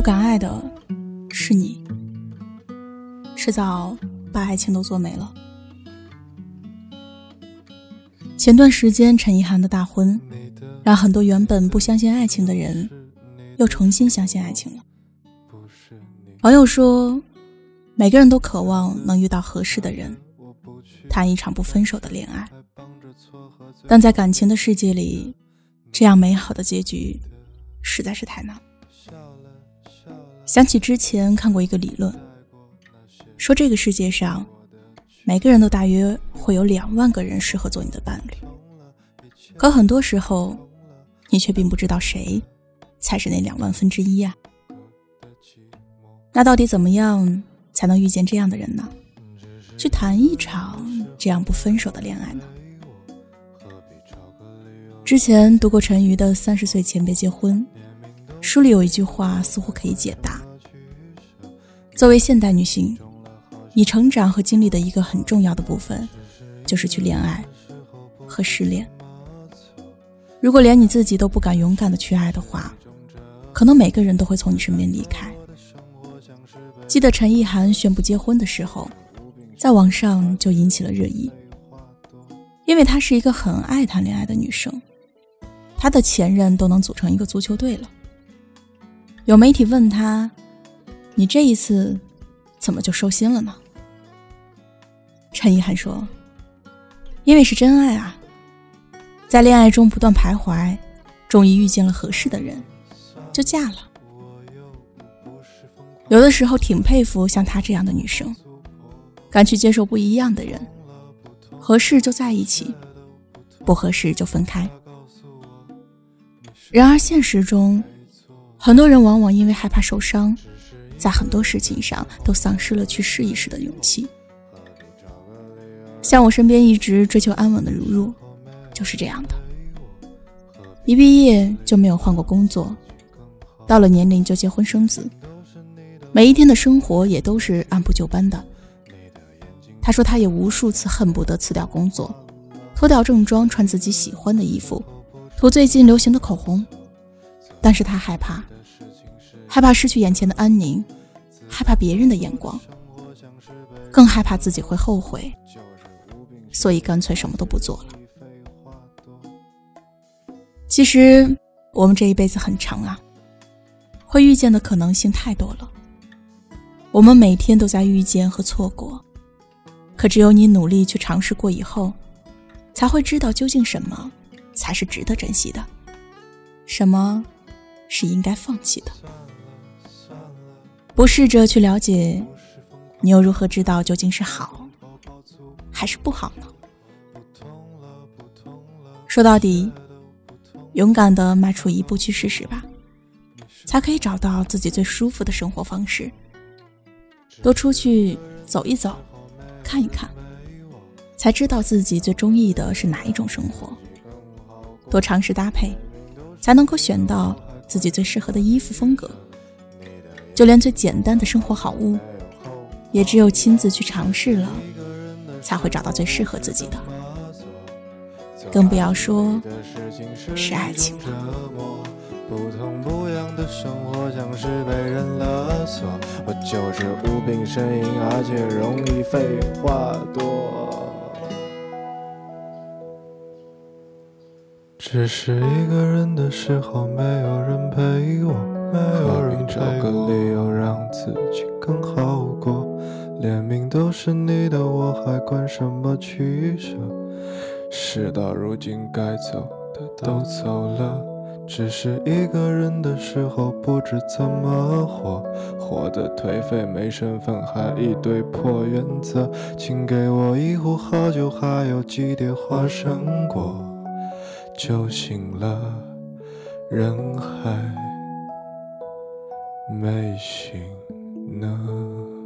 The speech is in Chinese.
不敢爱的是你，迟早把爱情都做没了。前段时间陈意涵的大婚，让很多原本不相信爱情的人，又重新相信爱情了。网友说，每个人都渴望能遇到合适的人，谈一场不分手的恋爱，但在感情的世界里，这样美好的结局实在是太难。想起之前看过一个理论，说这个世界上。每个人都大约会有两万个人适合做你的伴侣，可很多时候，你却并不知道谁才是那两万分之一呀。那到底怎么样才能遇见这样的人呢？去谈一场这样不分手的恋爱呢？之前读过陈瑜的《三十岁前别结婚》，书里有一句话似乎可以解答：作为现代女性。你成长和经历的一个很重要的部分，就是去恋爱和失恋。如果连你自己都不敢勇敢的去爱的话，可能每个人都会从你身边离开。记得陈意涵宣布结婚的时候，在网上就引起了热议，因为她是一个很爱谈恋爱的女生，她的前任都能组成一个足球队了。有媒体问他：“你这一次？”怎么就收心了呢？陈意涵说：“因为是真爱啊，在恋爱中不断徘徊，终于遇见了合适的人，就嫁了。有的时候挺佩服像她这样的女生，敢去接受不一样的人，合适就在一起，不合适就分开。然而现实中，很多人往往因为害怕受伤。”在很多事情上都丧失了去试一试的勇气。像我身边一直追求安稳的如如，就是这样的。一毕业就没有换过工作，到了年龄就结婚生子，每一天的生活也都是按部就班的。他说他也无数次恨不得辞掉工作，脱掉正装，穿自己喜欢的衣服，涂最近流行的口红，但是他害怕。害怕失去眼前的安宁，害怕别人的眼光，更害怕自己会后悔，所以干脆什么都不做了。其实我们这一辈子很长啊，会遇见的可能性太多了。我们每天都在遇见和错过，可只有你努力去尝试过以后，才会知道究竟什么才是值得珍惜的，什么是应该放弃的。不试着去了解，你又如何知道究竟是好还是不好呢？说到底，勇敢的迈出一步去试试吧，才可以找到自己最舒服的生活方式。多出去走一走，看一看，才知道自己最中意的是哪一种生活。多尝试搭配，才能够选到自己最适合的衣服风格。就连最简单的生活好物，也只有亲自去尝试了，才会找到最适合自己的。更不要说是爱情了。不痛不痒的生活像是被人勒索，我就是无病呻吟，而且容易废话多。只是一个人的时候，没有人陪我。何必找个理由让自己更好过？连命都是你的，我还管什么取舍？事到如今，该走的都走了。只是一个人的时候，不知怎么活，活得颓废，没身份，还一堆破原则。请给我一壶好酒，还有几碟花生果，酒醒了，人还。没醒呢。